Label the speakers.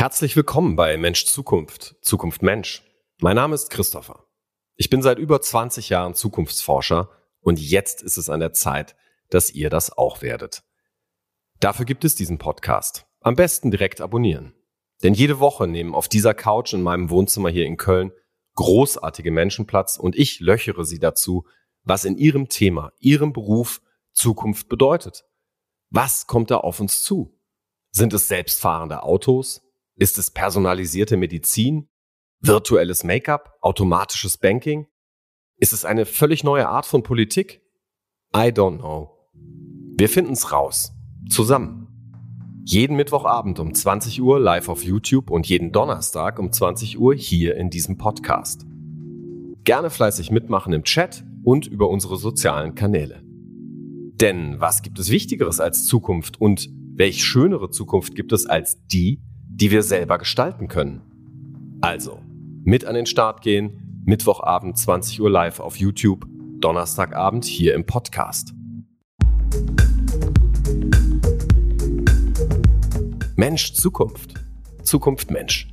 Speaker 1: Herzlich willkommen bei Mensch Zukunft, Zukunft Mensch. Mein Name ist Christopher. Ich bin seit über 20 Jahren Zukunftsforscher und jetzt ist es an der Zeit, dass ihr das auch werdet. Dafür gibt es diesen Podcast. Am besten direkt abonnieren. Denn jede Woche nehmen auf dieser Couch in meinem Wohnzimmer hier in Köln großartige Menschen Platz und ich löchere sie dazu, was in ihrem Thema, ihrem Beruf Zukunft bedeutet. Was kommt da auf uns zu? Sind es selbstfahrende Autos? Ist es personalisierte Medizin? Virtuelles Make-up? Automatisches Banking? Ist es eine völlig neue Art von Politik? I don't know. Wir finden's raus. Zusammen. Jeden Mittwochabend um 20 Uhr live auf YouTube und jeden Donnerstag um 20 Uhr hier in diesem Podcast. Gerne fleißig mitmachen im Chat und über unsere sozialen Kanäle. Denn was gibt es Wichtigeres als Zukunft und welch schönere Zukunft gibt es als die, die wir selber gestalten können. Also, mit an den Start gehen, Mittwochabend 20 Uhr live auf YouTube, Donnerstagabend hier im Podcast. Mensch Zukunft. Zukunft Mensch.